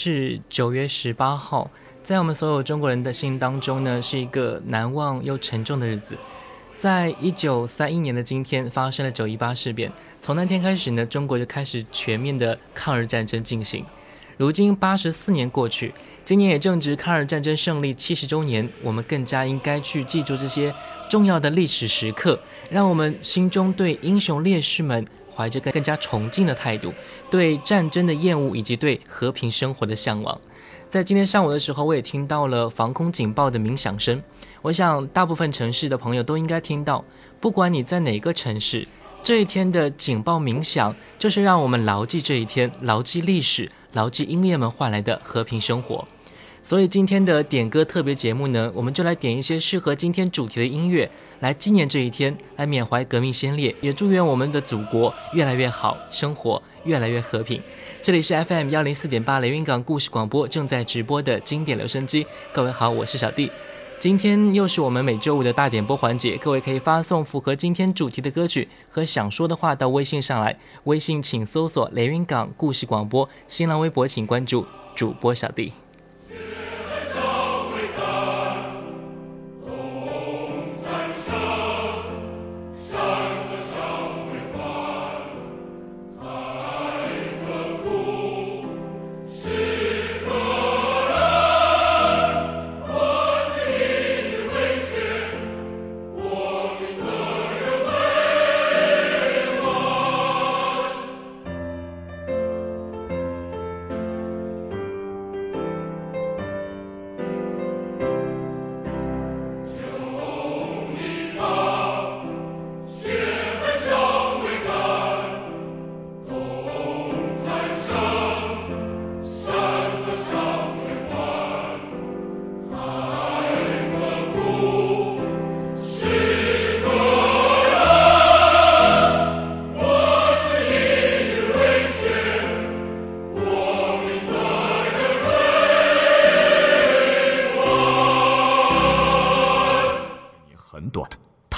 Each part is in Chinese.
是九月十八号，在我们所有中国人的心当中呢，是一个难忘又沉重的日子。在一九三一年的今天，发生了九一八事变。从那天开始呢，中国就开始全面的抗日战争进行。如今八十四年过去，今年也正值抗日战争胜利七十周年，我们更加应该去记住这些重要的历史时刻，让我们心中对英雄烈士们怀着更加崇敬的态度，对战争的厌恶以及对和平生活的向往。在今天上午的时候，我也听到了防空警报的鸣响声。我想，大部分城市的朋友都应该听到，不管你在哪个城市。这一天的警报鸣响，就是让我们牢记这一天，牢记历史，牢记英烈们换来的和平生活。所以今天的点歌特别节目呢，我们就来点一些适合今天主题的音乐，来纪念这一天，来缅怀革命先烈，也祝愿我们的祖国越来越好，生活越来越和平。这里是 FM 幺零四点八连云港故事广播正在直播的经典留声机，各位好，我是小弟。今天又是我们每周五的大点播环节，各位可以发送符合今天主题的歌曲和想说的话到微信上来。微信请搜索“连云港故事广播”，新浪微博请关注主播小弟。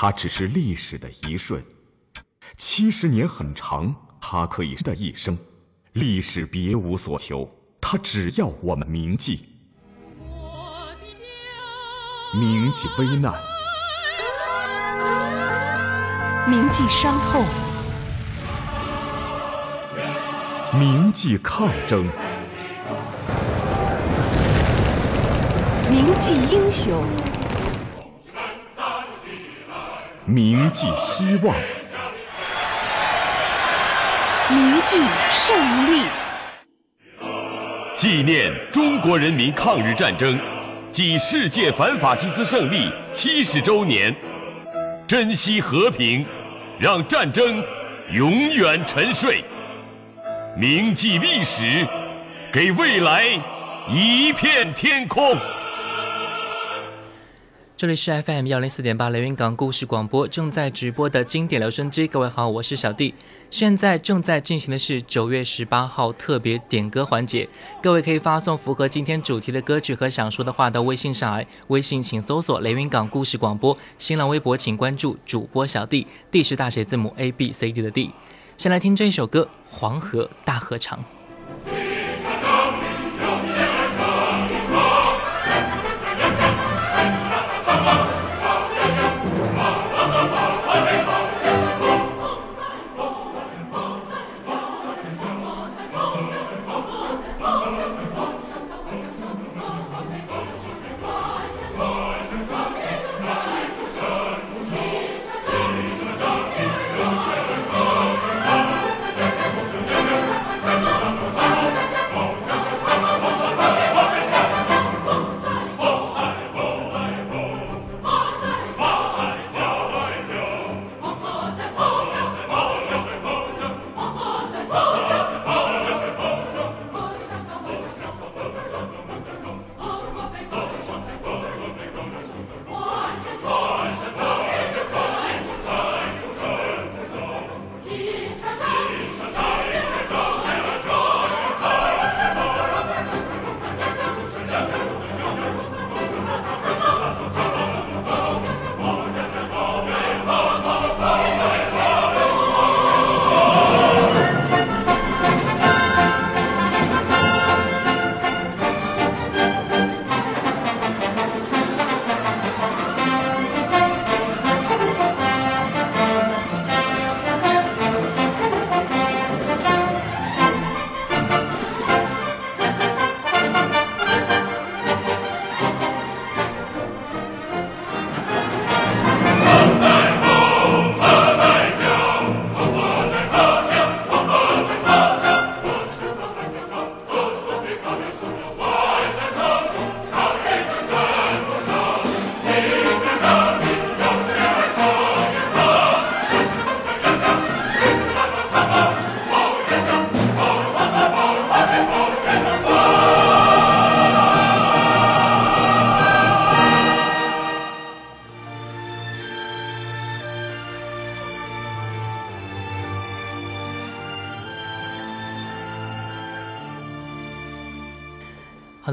它只是历史的一瞬，七十年很长，它可以的一生。历史别无所求，它只要我们铭记，铭记危难，铭记伤痛，铭记抗争，铭记英雄。铭记希望，铭记胜利，纪念中国人民抗日战争暨世界反法西斯胜利七十周年，珍惜和平，让战争永远沉睡。铭记历史，给未来一片天空。这里是 FM 幺零四点八雷云港故事广播正在直播的经典留声机，各位好，我是小弟。现在正在进行的是九月十八号特别点歌环节，各位可以发送符合今天主题的歌曲和想说的话到微信上来，微信请搜索雷云港故事广播，新浪微博请关注主播小弟，D 是大写字母 A B C D 的 D。先来听这一首歌《黄河大合唱》。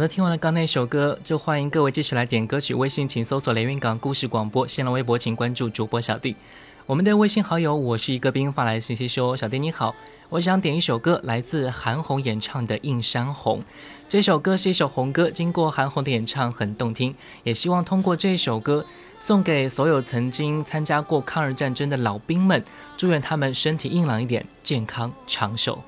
听完了刚那首歌，就欢迎各位继续来点歌曲。微信请搜索“连云港故事广播”，新浪微博请关注主播小弟。我们的微信好友我是一个兵发来信息说：“小弟你好，我想点一首歌，来自韩红演唱的《映山红》。这首歌是一首红歌，经过韩红的演唱很动听，也希望通过这首歌送给所有曾经参加过抗日战争的老兵们，祝愿他们身体硬朗一点，健康长寿。”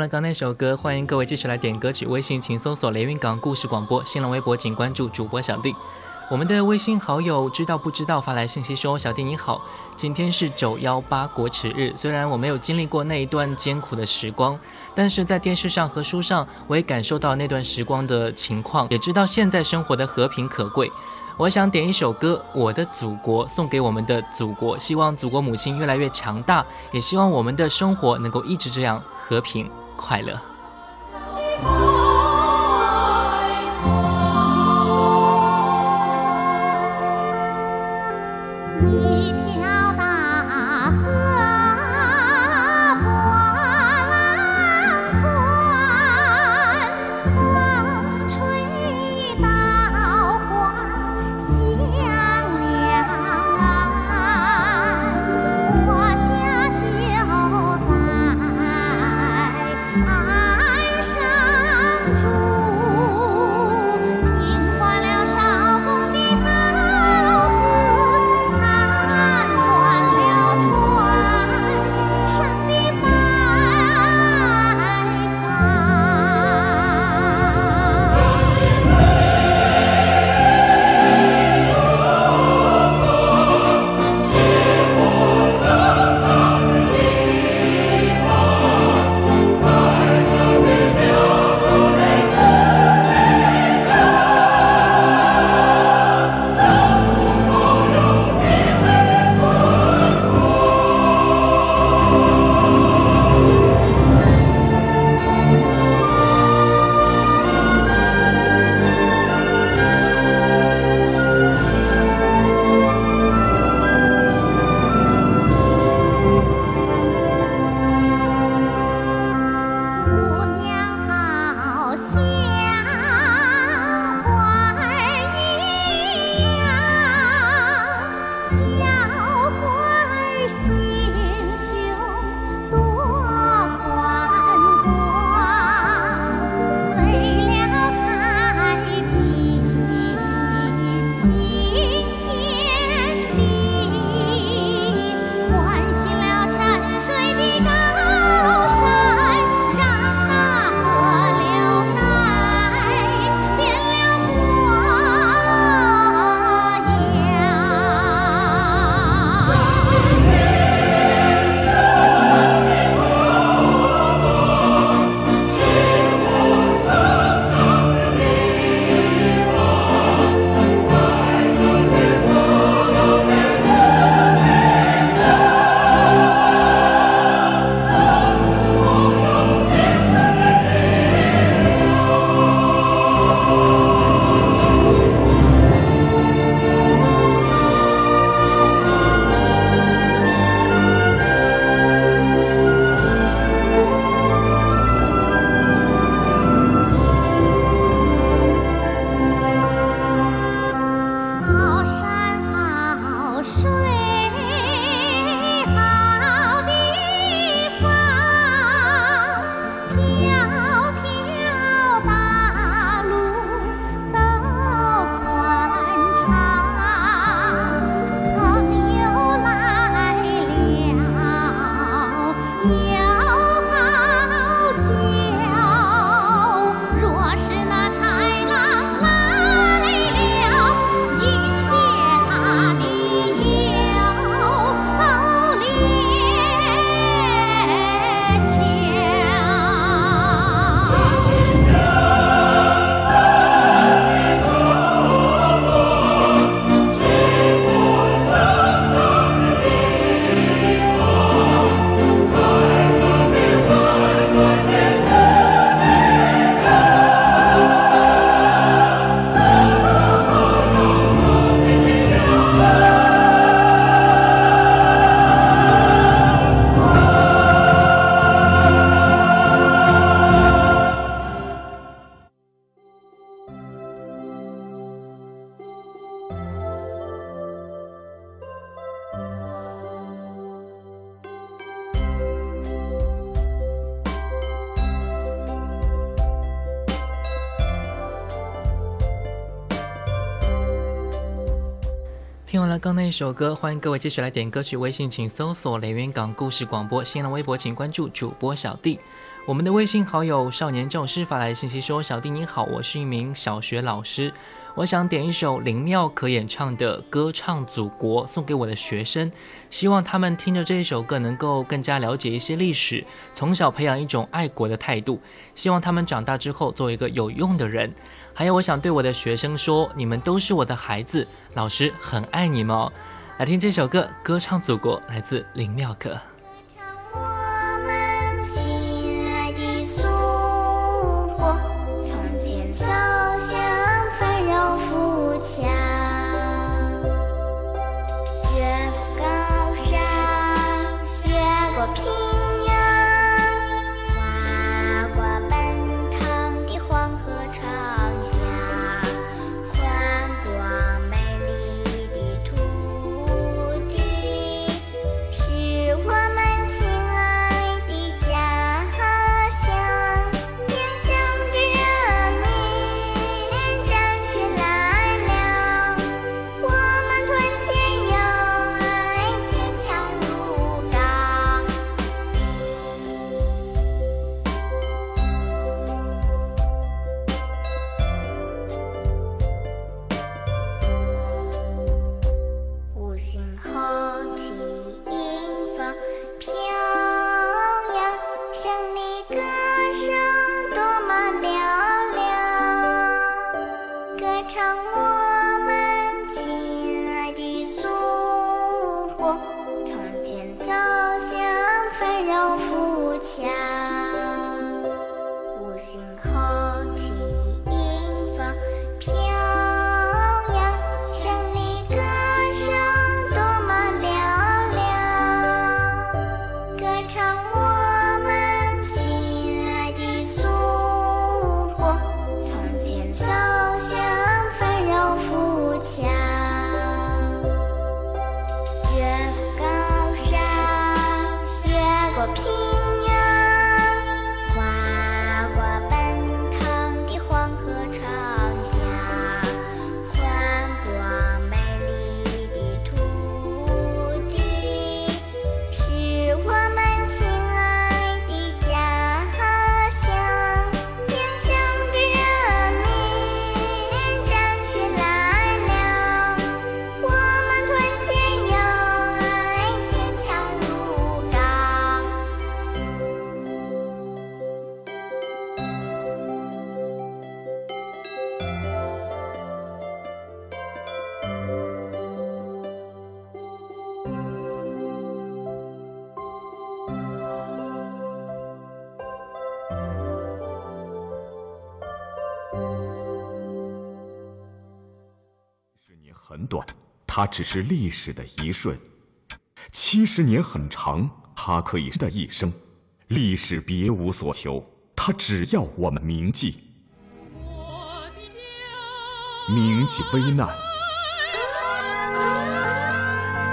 了刚那首歌，欢迎各位继续来点歌曲。微信请搜索“连云港故事广播”，新浪微博请关注主播小弟。我们的微信好友知道不知道发来信息说：“小弟你好，今天是九幺八国耻日，虽然我没有经历过那一段艰苦的时光，但是在电视上和书上，我也感受到那段时光的情况，也知道现在生活的和平可贵。我想点一首歌《我的祖国》，送给我们的祖国，希望祖国母亲越来越强大，也希望我们的生活能够一直这样和平快乐。一首歌，欢迎各位继续来点歌曲。微信请搜索“连云港故事广播”，新浪微博请关注主播小弟。我们的微信好友少年教师发来信息说：“小弟你好，我是一名小学老师，我想点一首林妙可演唱的《歌唱祖国》送给我的学生，希望他们听着这一首歌能够更加了解一些历史，从小培养一种爱国的态度，希望他们长大之后做一个有用的人。还有，我想对我的学生说，你们都是我的孩子，老师很爱你们哦。来听这首歌《歌唱祖国》，来自林妙可。它只是历史的一瞬；七十年很长，它可以是的一生。历史别无所求，它只要我们铭记，我的家，铭记危难，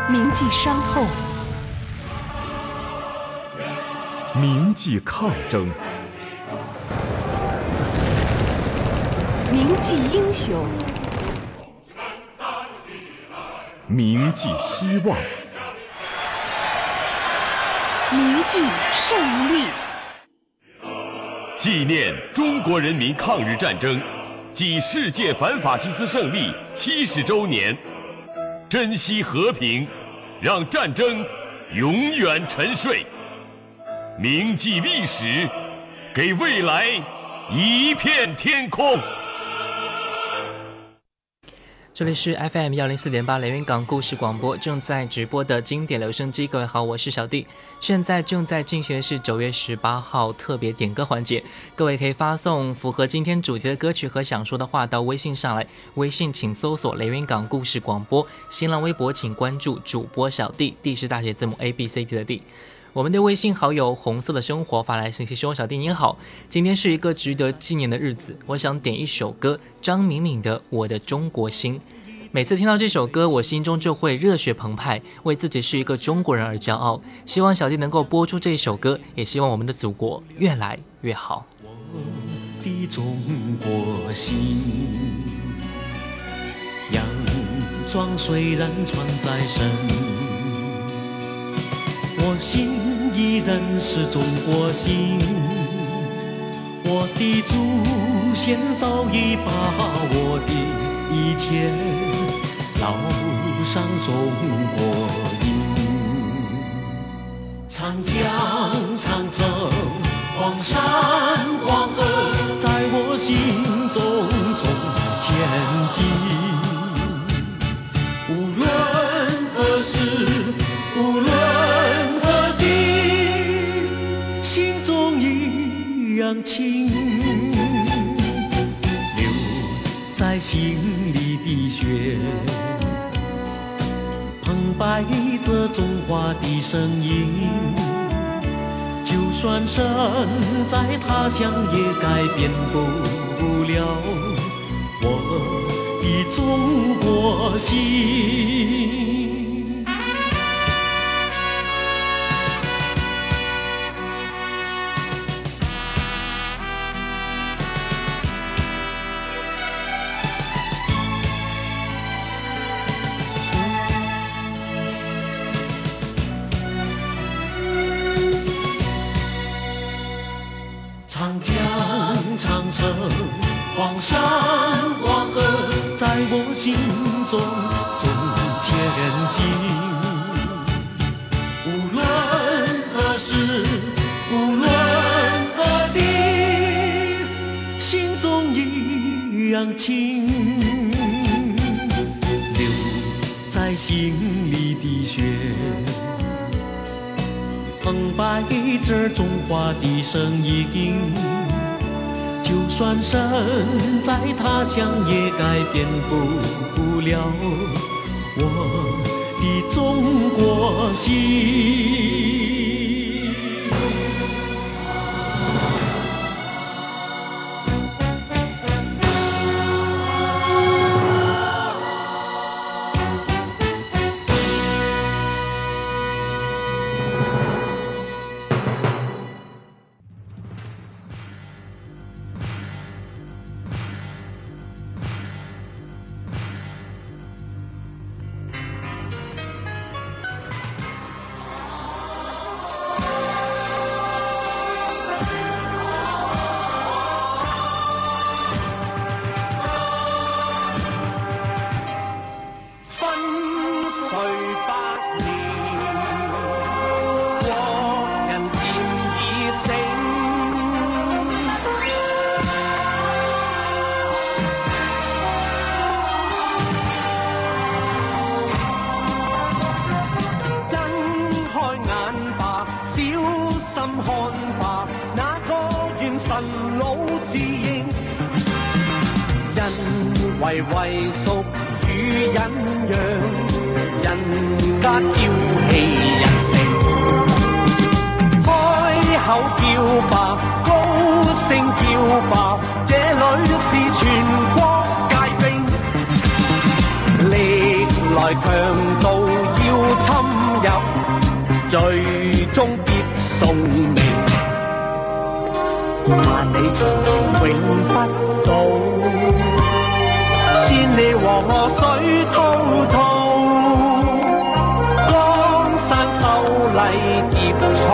铭记伤痛，铭记抗争，铭记英雄，铭记希望。铭记胜利。纪念中国人民抗日战争暨世界反法西斯胜利七十周年，珍惜和平，让战争永远沉睡。铭记历史，给未来一片天空。这里是 FM 幺零四点八连云港故事广播，正在直播的经典留声机。各位好，我是小弟。现在正在进行的是九月十八号特别点歌环节，各位可以发送符合今天主题的歌曲和想说的话到微信上来。微信请搜索连云港故事广播，新浪微博请关注主播小弟，D 是大写字母 A B C D 的 D。我们的微信好友红色的生活发来信息说：“小弟你好，今天是一个值得纪念的日子，我想点一首歌，张敏敏的《我的中国心》。每次听到这首歌，我心中就会热血澎湃，为自己是一个中国人而骄傲。希望小弟能够播出这一首歌，也希望我们的祖国越来越好。我的中国心，洋装虽然穿在身，我心依然是中国心。我的祖先早已把我的一切烙上中国花的声音，就算身在他乡，也改变不了我的中国心。白着中华的声音，就算身在他乡，也改变不了我的中国心。万。里长城永不倒，千里黄河水滔滔，江山秀丽叠彩，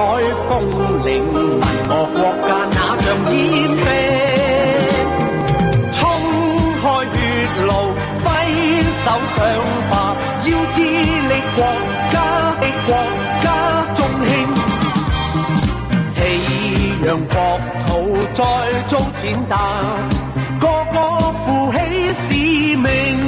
让国土再遭践踏，个个负起使命。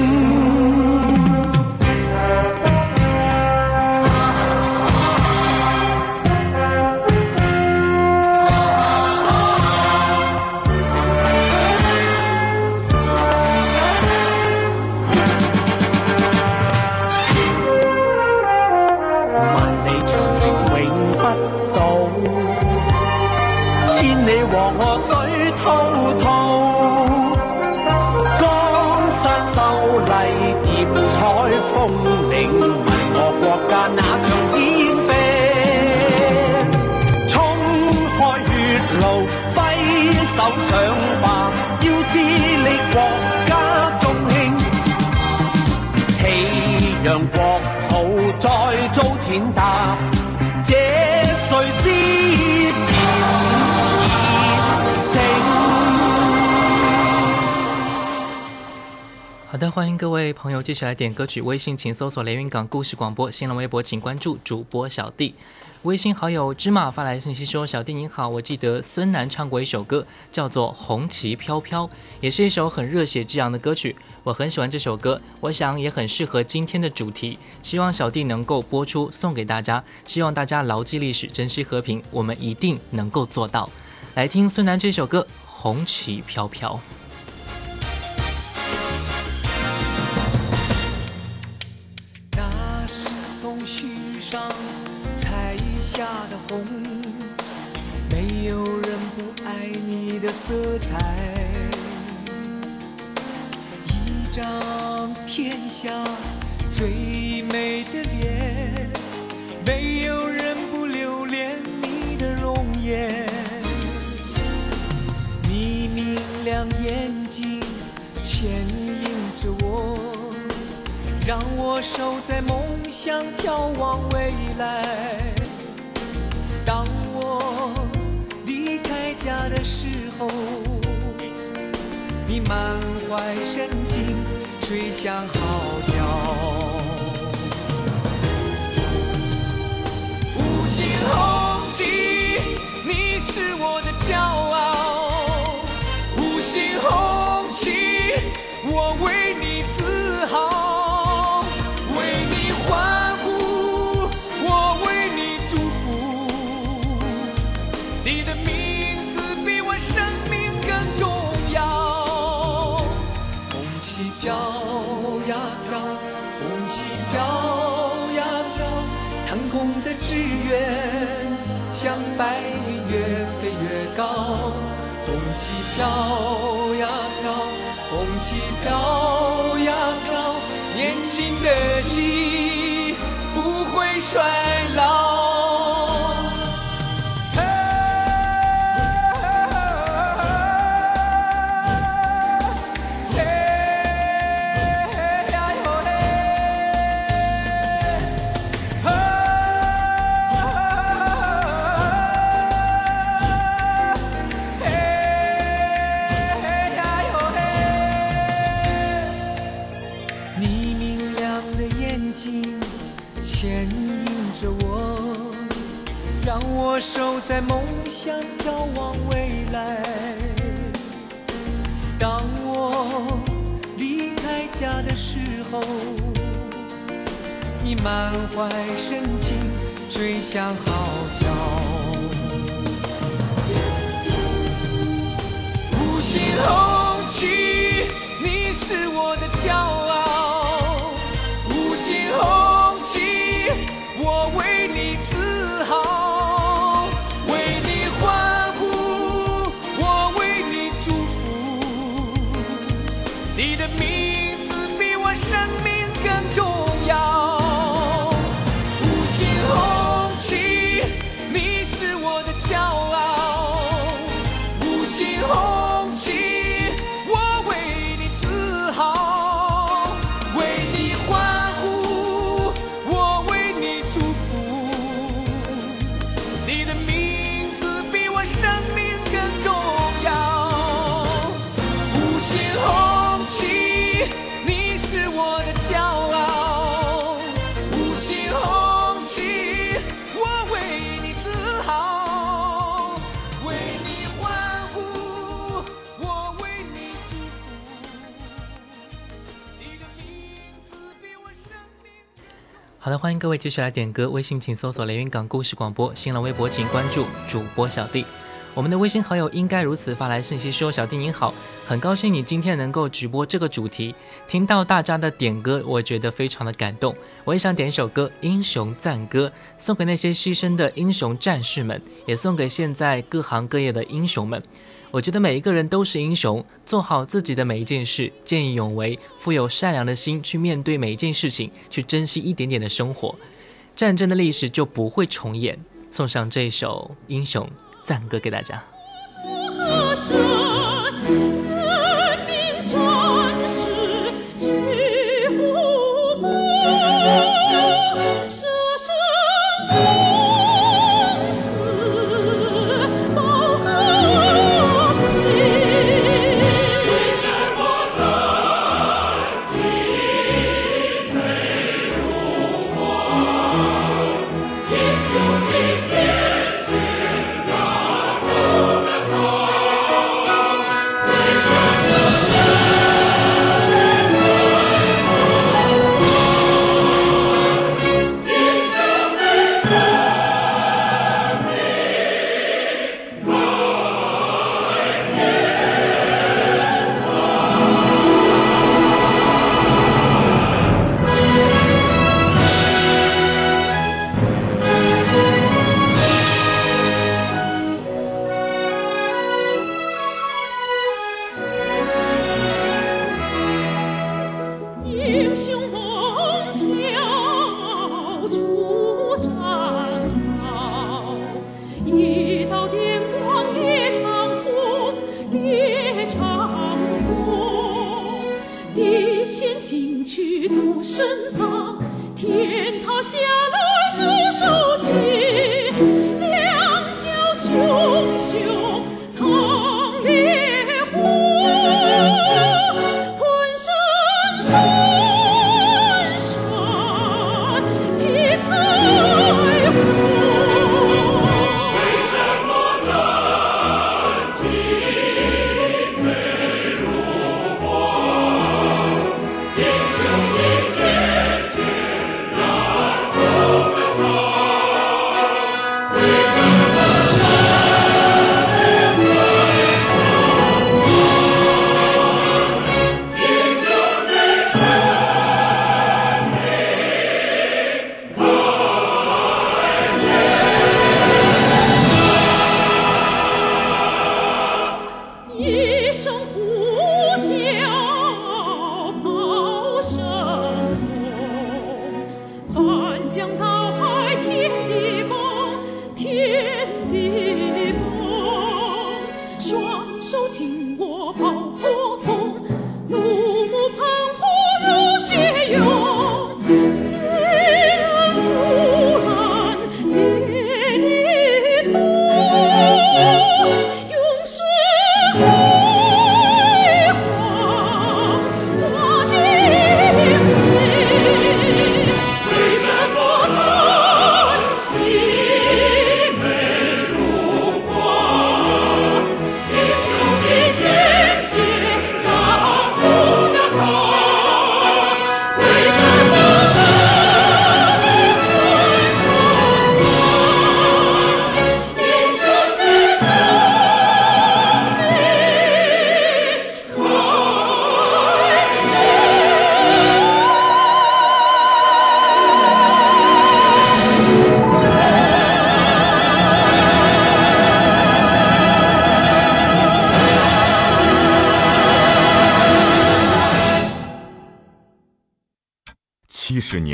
讓國土再遭践踏，這誰是戰意聲？好的，欢迎各位朋友继续来点歌曲。微信请搜索连云港故事广播，新浪微博请关注主播小弟。微信好友芝麻发来信息说：“小弟您好，我记得孙楠唱过一首歌，叫做《红旗飘飘》，也是一首很热血激昂的歌曲。我很喜欢这首歌，我想也很适合今天的主题。希望小弟能够播出，送给大家。希望大家牢记历史，珍惜和平，我们一定能够做到。来听孙楠这首歌《红旗飘飘》。”下的红，没有人不爱你的色彩。一张天下最美的脸，没有人不留恋你的容颜。你明亮眼睛牵引着我。让我守在梦想，眺望未来。家的时候，你满怀深情吹响号角。五星红旗，你是我的骄傲。飘呀飘。年轻的心不会衰老。满怀深情吹响号角。五星红旗，你是我的骄傲。好的，欢迎各位继续来点歌。微信请搜索连云港故事广播，新浪微博请关注主播小弟。我们的微信好友应该如此发来信息说：“小弟您好，很高兴你今天能够直播这个主题，听到大家的点歌，我觉得非常的感动。我也想点一首歌《英雄赞歌》，送给那些牺牲的英雄战士们，也送给现在各行各业的英雄们。我觉得每一个人都是英雄，做好自己的每一件事，见义勇为，富有善良的心去面对每一件事情，去珍惜一点点的生活，战争的历史就不会重演。送上这首《英雄》。”赞歌给大家。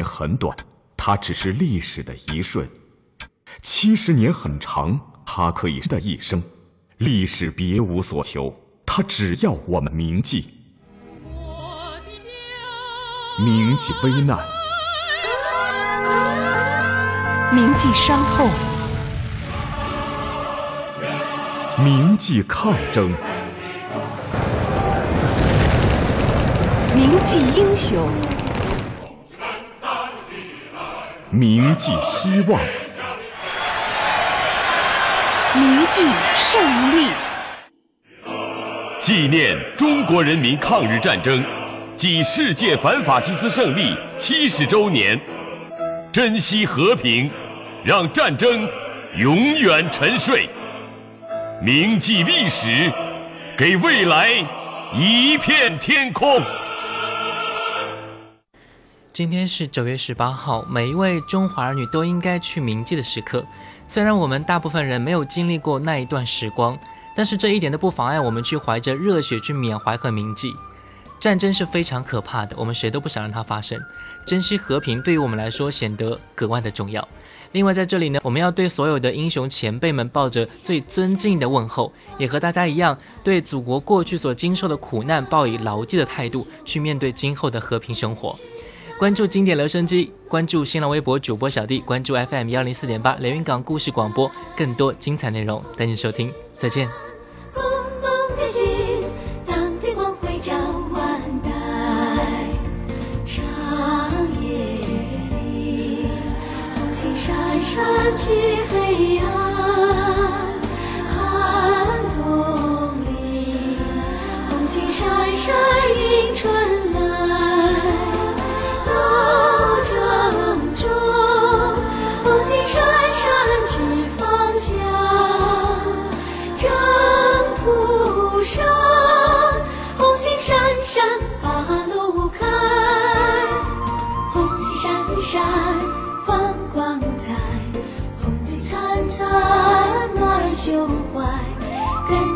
很短，它只是历史的一瞬；七十年很长，它可以的一生。历史别无所求，它只要我们铭记，铭记危难，铭记伤痛，铭记抗争，铭记英雄。铭记希望，铭记胜利，纪念中国人民抗日战争暨世界反法西斯胜利七十周年。珍惜和平，让战争永远沉睡。铭记历史，给未来一片天空。今天是九月十八号，每一位中华儿女都应该去铭记的时刻。虽然我们大部分人没有经历过那一段时光，但是这一点都不妨碍我们去怀着热血去缅怀和铭记。战争是非常可怕的，我们谁都不想让它发生。珍惜和平对于我们来说显得格外的重要。另外，在这里呢，我们要对所有的英雄前辈们抱着最尊敬的问候，也和大家一样，对祖国过去所经受的苦难抱以牢记的态度，去面对今后的和平生活。关注经典留声机，关注新浪微博主播小弟，关注 FM 幺零四点八连云港故事广播，更多精彩内容等你收听。再见。共同的心，当天光辉照万代。长夜里，红星闪闪去黑暗。寒冬里，红星闪闪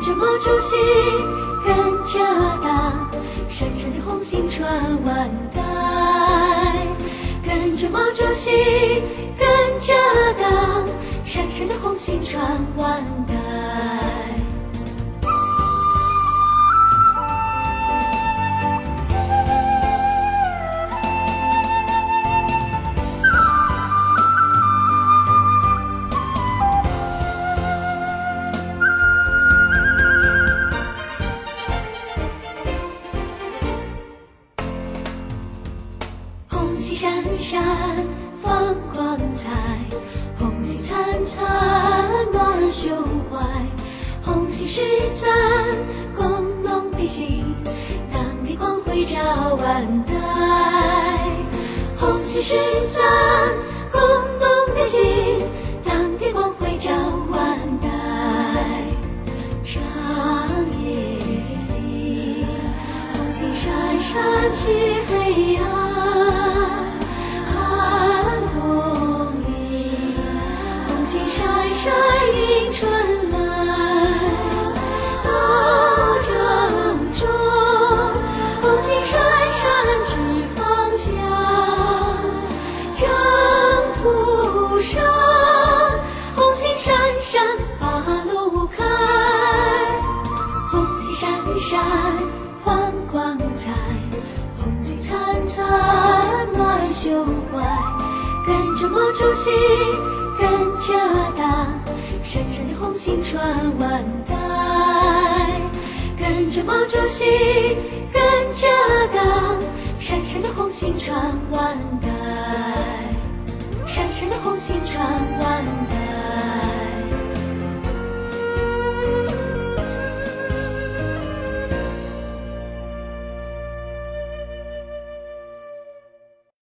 着毛主席，跟着党，闪闪的红星传万代。跟着毛主席，跟着党，闪闪的红星传万代。去黑暗。毛主席，跟着党，闪闪的红星传万代。跟着毛主席，跟着党，闪闪的红星传万代。闪闪的红星传万代。